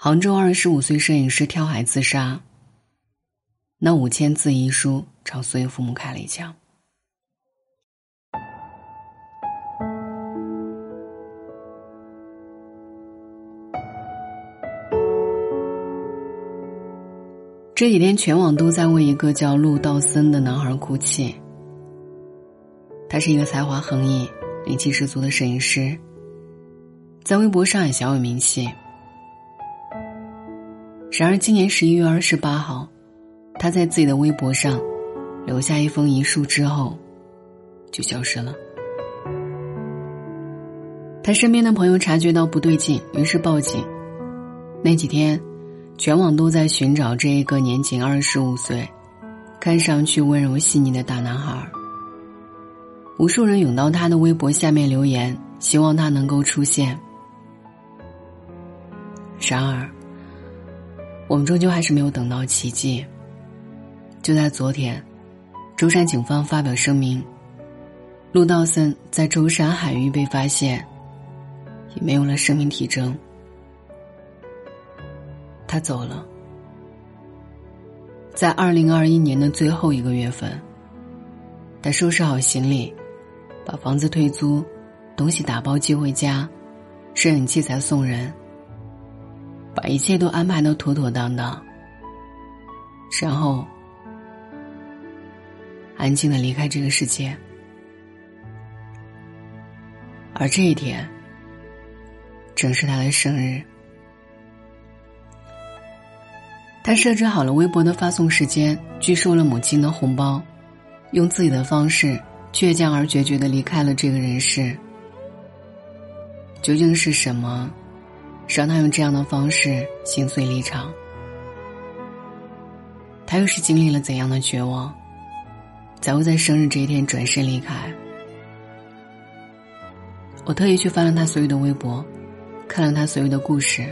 杭州二十五岁摄影师跳海自杀。那五千字遗书朝所有父母开了一枪。这几天，全网都在为一个叫陆道森的男孩哭泣。他是一个才华横溢、灵气十足的摄影师，在微博上也小有名气。然而，今年十一月二十八号，他在自己的微博上留下一封遗书之后，就消失了。他身边的朋友察觉到不对劲，于是报警。那几天。全网都在寻找这一个年仅二十五岁、看上去温柔细腻的大男孩。无数人涌到他的微博下面留言，希望他能够出现。然而，我们终究还是没有等到奇迹。就在昨天，舟山警方发表声明，陆道森在舟山海域被发现，已没有了生命体征。他走了，在二零二一年的最后一个月份，他收拾好行李，把房子退租，东西打包寄回家，摄影器材送人，把一切都安排的妥妥当当，然后安静的离开这个世界。而这一天，正是他的生日。他设置好了微博的发送时间，拒收了母亲的红包，用自己的方式倔强而决绝的离开了这个人世。究竟是什么，让他用这样的方式心碎离场？他又是经历了怎样的绝望，才会在生日这一天转身离开？我特意去翻了他所有的微博，看了他所有的故事。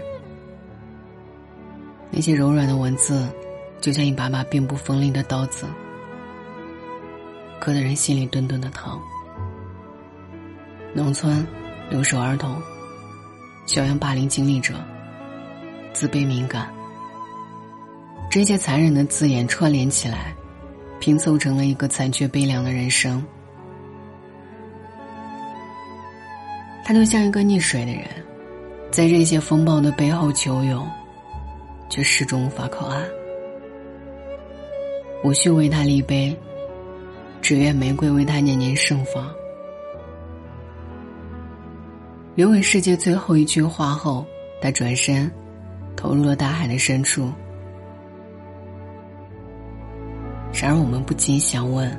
那些柔软的文字，就像一把把并不锋利的刀子，割得人心里顿顿的疼。农村，留守儿童，校园霸凌经历者，自卑敏感，这些残忍的字眼串联起来，拼凑成了一个残缺悲凉的人生。他就像一个溺水的人，在这些风暴的背后求泳。却始终无法靠岸。无需为他立碑，只愿玫瑰为他年年盛放。留给世界最后一句话后，他转身，投入了大海的深处。然而，我们不禁想问：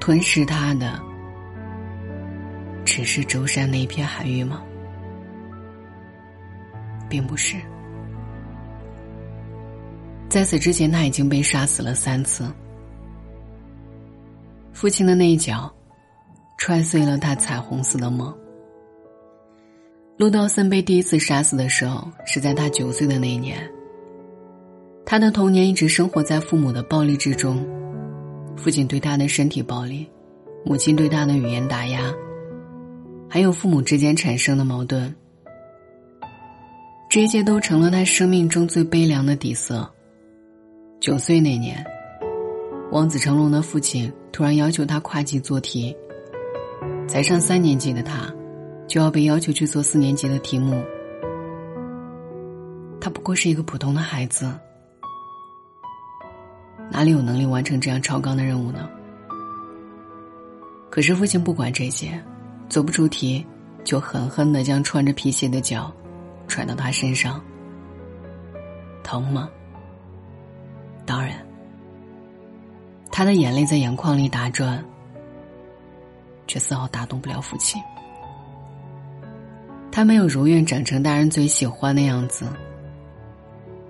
吞噬他的，只是舟山那一片海域吗？并不是。在此之前，他已经被杀死了三次。父亲的那一脚，踹碎了他彩虹似的梦。陆道森被第一次杀死的时候，是在他九岁的那一年。他的童年一直生活在父母的暴力之中，父亲对他的身体暴力，母亲对他的语言打压，还有父母之间产生的矛盾，这些都成了他生命中最悲凉的底色。九岁那年，望子成龙的父亲突然要求他跨级做题。才上三年级的他，就要被要求去做四年级的题目。他不过是一个普通的孩子，哪里有能力完成这样超纲的任务呢？可是父亲不管这些，做不出题，就狠狠的将穿着皮鞋的脚踹到他身上。疼吗？当然，他的眼泪在眼眶里打转，却丝毫打动不了父亲。他没有如愿长成大人最喜欢的样子，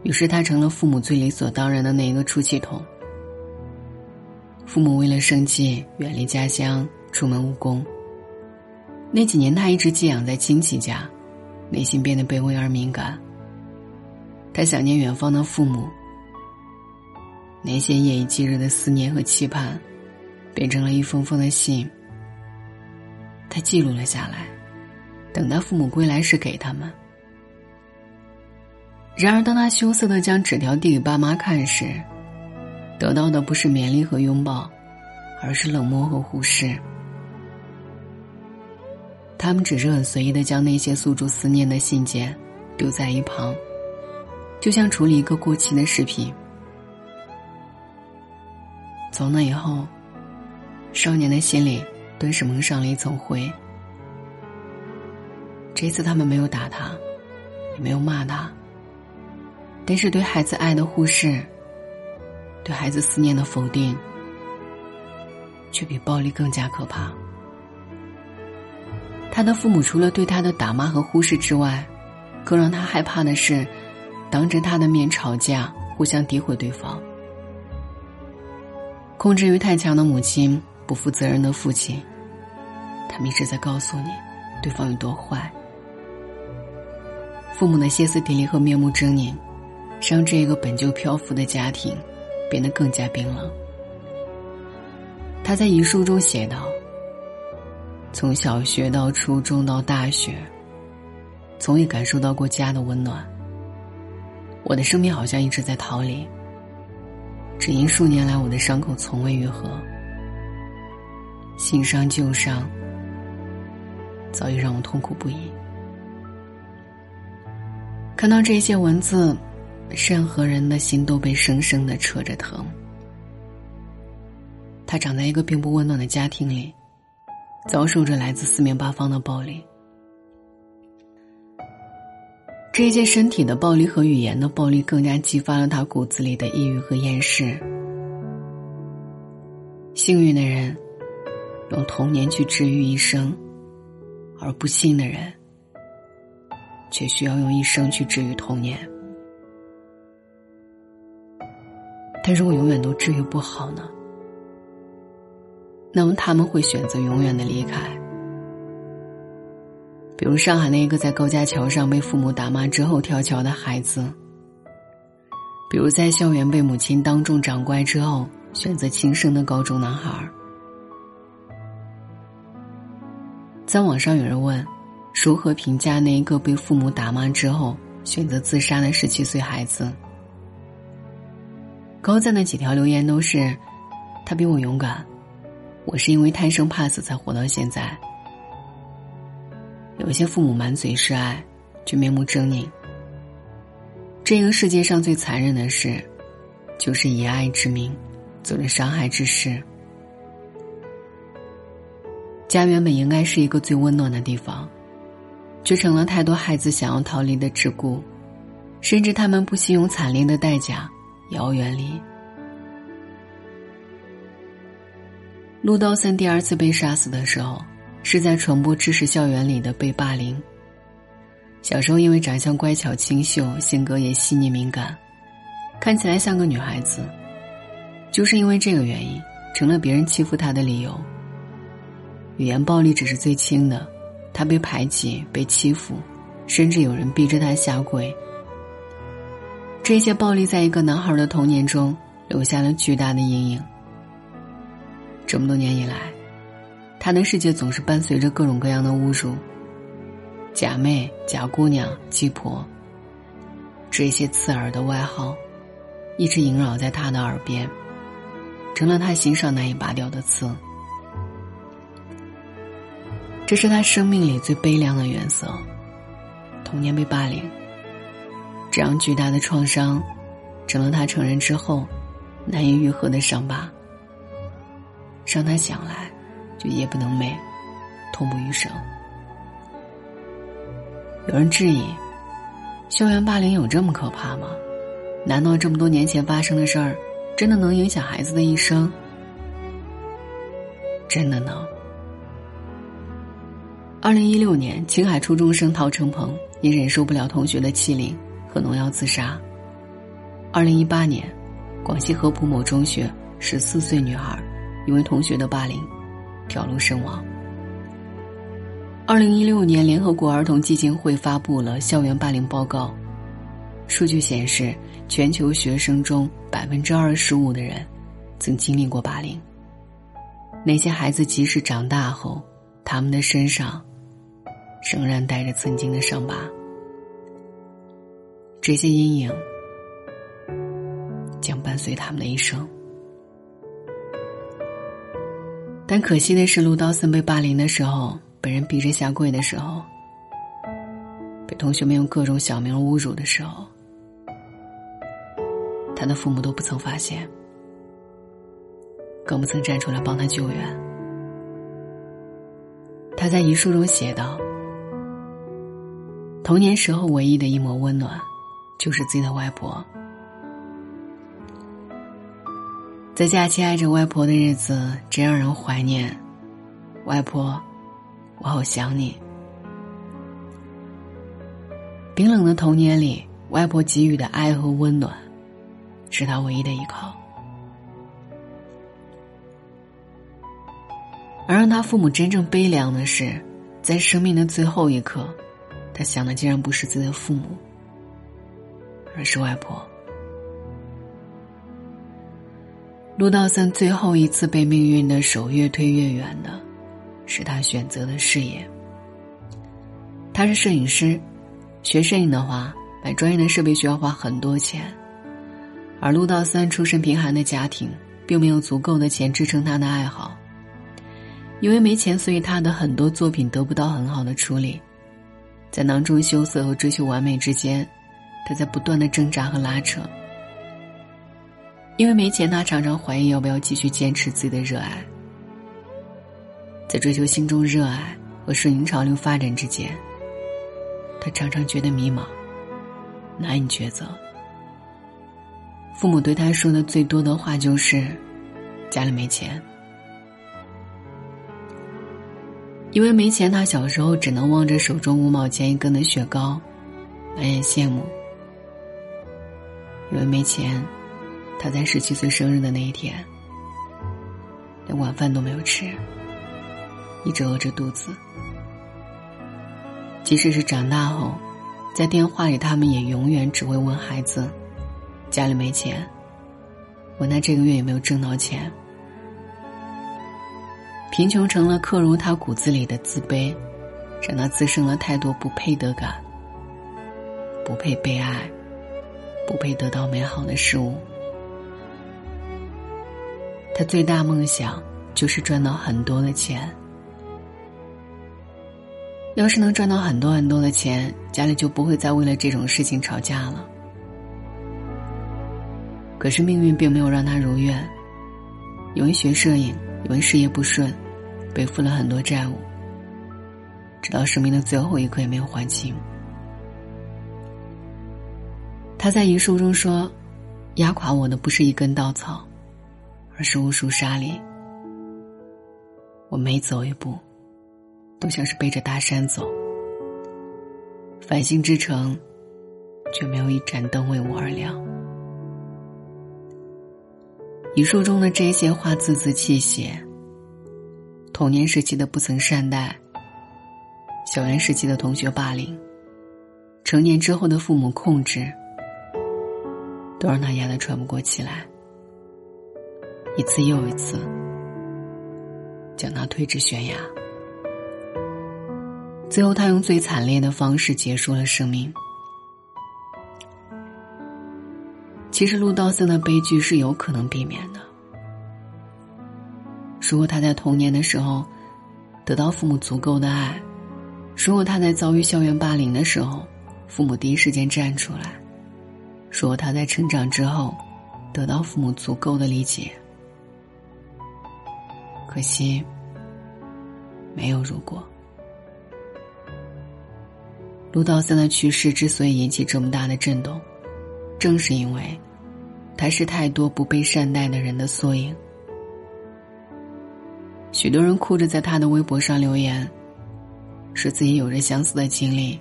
于是他成了父母最理所当然的那一个出气筒。父母为了生计远离家乡，出门务工。那几年，他一直寄养在亲戚家，内心变得卑微而敏感。他想念远方的父母。那些夜以继日的思念和期盼，变成了一封封的信。他记录了下来，等到父母归来时给他们。然而，当他羞涩的将纸条递给爸妈看时，得到的不是勉励和拥抱，而是冷漠和忽视。他们只是很随意的将那些诉诸思念的信件丢在一旁，就像处理一个过期的食品。从那以后，少年的心里顿时蒙上了一层灰。这次他们没有打他，也没有骂他，但是对孩子爱的忽视，对孩子思念的否定，却比暴力更加可怕。他的父母除了对他的打骂和忽视之外，更让他害怕的是，当着他的面吵架，互相诋毁对方。控制欲太强的母亲，不负责任的父亲，他们一直在告诉你，对方有多坏。父母的歇斯底里和面目狰狞，让这个本就漂浮的家庭变得更加冰冷。他在遗书中写道：“从小学到初中到大学，从未感受到过家的温暖。我的生命好像一直在逃离。”只因数年来我的伤口从未愈合，新伤旧伤早已让我痛苦不已。看到这些文字，任何人的心都被生生的扯着疼。他长在一个并不温暖的家庭里，遭受着来自四面八方的暴力。这些身体的暴力和语言的暴力，更加激发了他骨子里的抑郁和厌世。幸运的人，用童年去治愈一生；而不幸的人，却需要用一生去治愈童年。但如果永远都治愈不好呢？那么他们会选择永远的离开。比如上海那个在高架桥上被父母打骂之后跳桥的孩子，比如在校园被母亲当众掌掴之后选择轻生的高中男孩儿。在网上有人问，如何评价那一个被父母打骂之后选择自杀的十七岁孩子？高赞的几条留言都是：他比我勇敢，我是因为贪生怕死才活到现在。有些父母满嘴是爱，却面目狰狞。这个世界上最残忍的事，就是以爱之名，做着伤害之事。家原本应该是一个最温暖的地方，却成了太多孩子想要逃离的桎梏，甚至他们不惜用惨烈的代价也要远离。陆道森第二次被杀死的时候。是在传播知识校园里的被霸凌。小时候因为长相乖巧清秀，性格也细腻敏感，看起来像个女孩子，就是因为这个原因，成了别人欺负她的理由。语言暴力只是最轻的，他被排挤、被欺负，甚至有人逼着他下跪。这些暴力在一个男孩的童年中留下了巨大的阴影。这么多年以来。他的世界总是伴随着各种各样的侮辱，假妹、假姑娘、鸡婆。这些刺耳的外号，一直萦绕在他的耳边，成了他心上难以拔掉的刺。这是他生命里最悲凉的原色。童年被霸凌，这样巨大的创伤，成了他成人之后难以愈合的伤疤，让他想来。就夜不能寐，痛不欲生。有人质疑：校园霸凌有这么可怕吗？难道这么多年前发生的事儿，真的能影响孩子的一生？真的能。二零一六年，青海初中生陶成鹏因忍受不了同学的欺凌和农药自杀。二零一八年，广西合浦某中学十四岁女孩因为同学的霸凌。跳楼身亡。二零一六年，联合国儿童基金会发布了校园霸凌报告，数据显示，全球学生中百分之二十五的人曾经历过霸凌。那些孩子即使长大后，他们的身上仍然带着曾经的伤疤。这些阴影将伴随他们的一生。但可惜的是，陆道森被霸凌的时候，被人逼着下跪的时候，被同学们用各种小名侮辱的时候，他的父母都不曾发现，更不曾站出来帮他救援。他在遗书中写道：“童年时候唯一的一抹温暖，就是自己的外婆。”在假期挨着外婆的日子，真让人怀念。外婆，我好想你。冰冷的童年里，外婆给予的爱和温暖，是他唯一的依靠。而让他父母真正悲凉的是，在生命的最后一刻，他想的竟然不是自己的父母，而是外婆。陆道三最后一次被命运的手越推越远的，是他选择的事业。他是摄影师，学摄影的话，买专业的设备需要花很多钱，而陆道三出身贫寒的家庭，并没有足够的钱支撑他的爱好。因为没钱，所以他的很多作品得不到很好的处理，在囊中羞涩和追求完美之间，他在不断的挣扎和拉扯。因为没钱，他常常怀疑要不要继续坚持自己的热爱。在追求心中热爱和顺应潮流发展之间，他常常觉得迷茫，难以抉择。父母对他说的最多的话就是：“家里没钱。”因为没钱，他小时候只能望着手中五毛钱一根的雪糕，满眼羡慕。因为没钱。他在十七岁生日的那一天，连晚饭都没有吃，一直饿着肚子。即使是长大后，在电话里，他们也永远只会问孩子：“家里没钱。”问他这个月有没有挣到钱。贫穷成了刻入他骨子里的自卑，让他滋生了太多不配得感，不配被爱，不配得到美好的事物。他最大梦想就是赚到很多的钱。要是能赚到很多很多的钱，家里就不会再为了这种事情吵架了。可是命运并没有让他如愿，因为学摄影，因为事业不顺，背负了很多债务，直到生命的最后一刻也没有还清。他在遗书中说：“压垮我的不是一根稻草。”而是无数沙砾，我每走一步，都像是背着大山走。繁星之城，却没有一盏灯为我而亮。遗书中的这些话字字泣血。童年时期的不曾善待，校园时期的同学霸凌，成年之后的父母控制，都让他压得喘不过气来。一次又一次，将他推至悬崖。最后，他用最惨烈的方式结束了生命。其实，陆道森的悲剧是有可能避免的。如果他在童年的时候得到父母足够的爱，如果他在遭遇校园霸凌的时候，父母第一时间站出来；如果他在成长之后得到父母足够的理解。可惜，没有如果。陆道三的去世之所以引起这么大的震动，正是因为他是太多不被善待的人的缩影。许多人哭着在他的微博上留言，说自己有着相似的经历，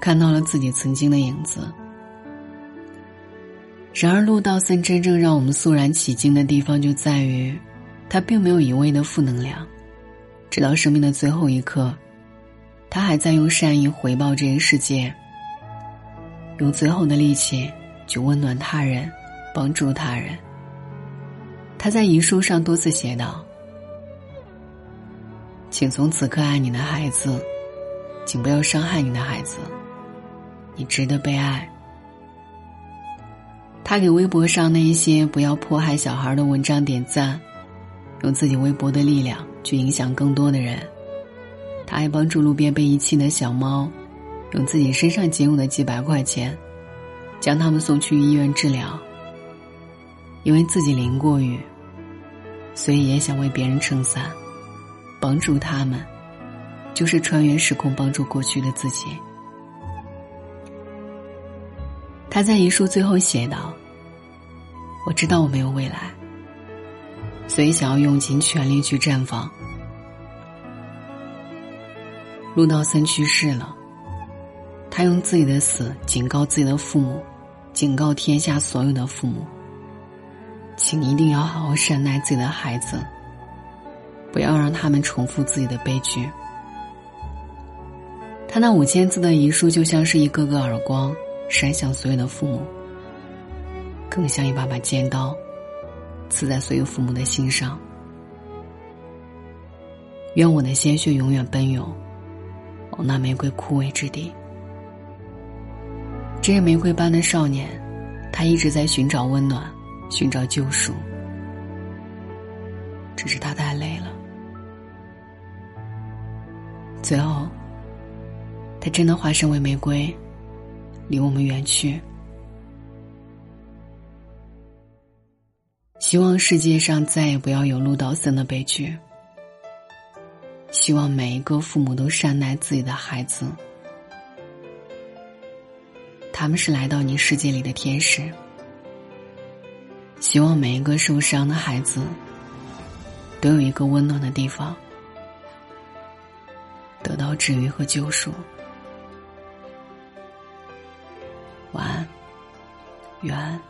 看到了自己曾经的影子。然而，陆道森真正让我们肃然起敬的地方就在于。他并没有一味的负能量，直到生命的最后一刻，他还在用善意回报这个世界，用最后的力气去温暖他人，帮助他人。他在遗书上多次写道：“请从此刻爱你的孩子，请不要伤害你的孩子，你值得被爱，他给微博上那一些不要迫害小孩的文章点赞，用自己微博的力量去影响更多的人。他还帮助路边被遗弃的小猫，用自己身上仅有的几百块钱，将他们送去医院治疗。因为自己淋过雨，所以也想为别人撑伞，帮助他们，就是穿越时空帮助过去的自己。他在遗书最后写道：“我知道我没有未来，所以想要用尽全力去绽放。”陆道森去世了，他用自己的死警告自己的父母，警告天下所有的父母：“请一定要好好善待自己的孩子，不要让他们重复自己的悲剧。”他那五千字的遗书就像是一个个耳光。扇向所有的父母，更像一把把尖刀，刺在所有父母的心上。愿我的鲜血永远奔涌，往那玫瑰枯萎之地。这个玫瑰般的少年，他一直在寻找温暖，寻找救赎。只是他太累了，最后，他真的化身为玫瑰。离我们远去。希望世界上再也不要有陆道森的悲剧。希望每一个父母都善待自己的孩子，他们是来到你世界里的天使。希望每一个受伤的孩子都有一个温暖的地方，得到治愈和救赎。晚安，愿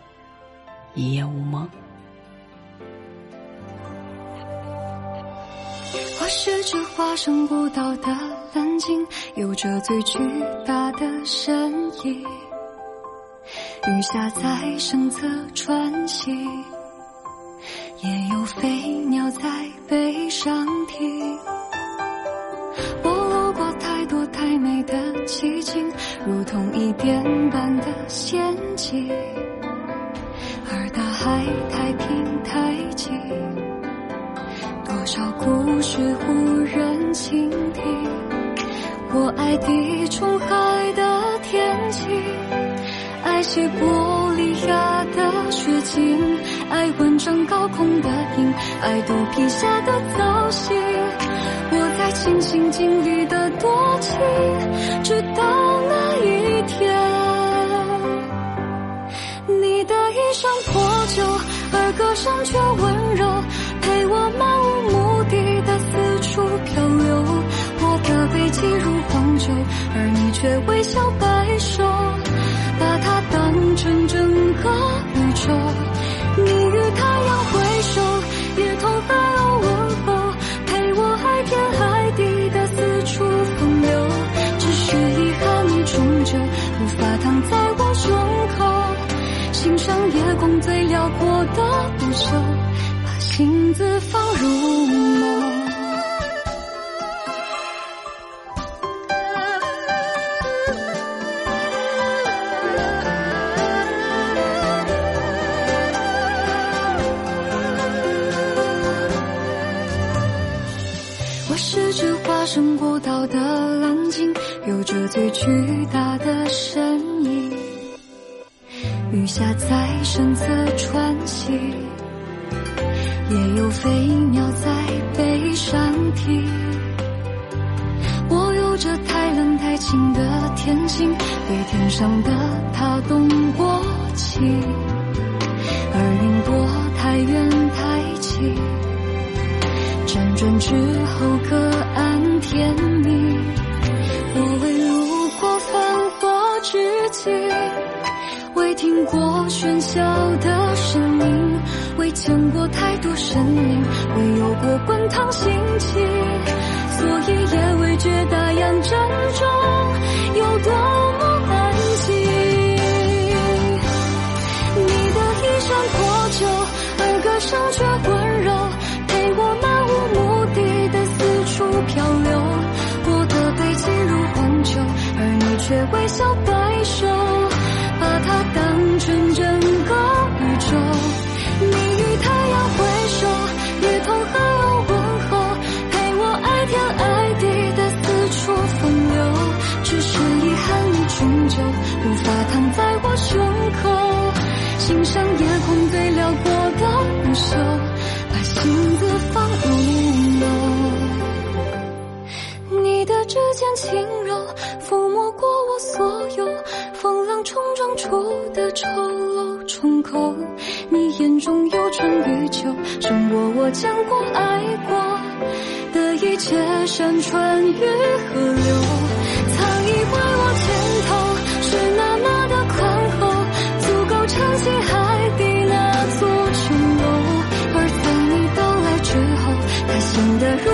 一夜无梦。我是只化身孤岛的蓝鲸，有着最巨大的身影。鱼虾在身侧穿行，也有飞鸟在背上停。的奇景。如同一点般的陷阱，而大海太平太静，多少故事无人倾听。我爱地中海的天晴，爱西伯利亚的雪景，爱万丈高空的鹰，爱肚皮下的藻荇。尽心尽力的多情直到那一天你的衣裳破旧而歌声却温柔陪我漫只化身孤岛的蓝鲸，有着最巨大的身影，雨下在身侧穿行。也有飞鸟在背上停。我有着太冷太清的天性，对天上的他动过情，而云朵太远太轻，辗转之后各甜蜜。我未入过繁华之境，未听过喧嚣的声音，未见过太多。生灵未有过滚烫心情，所以也未觉大洋正中有多微笑摆首，我见过爱过的一切山川与河流曾以为我肩头是那么的宽厚足够撑起海底那座城楼。而等你到来之后他显得如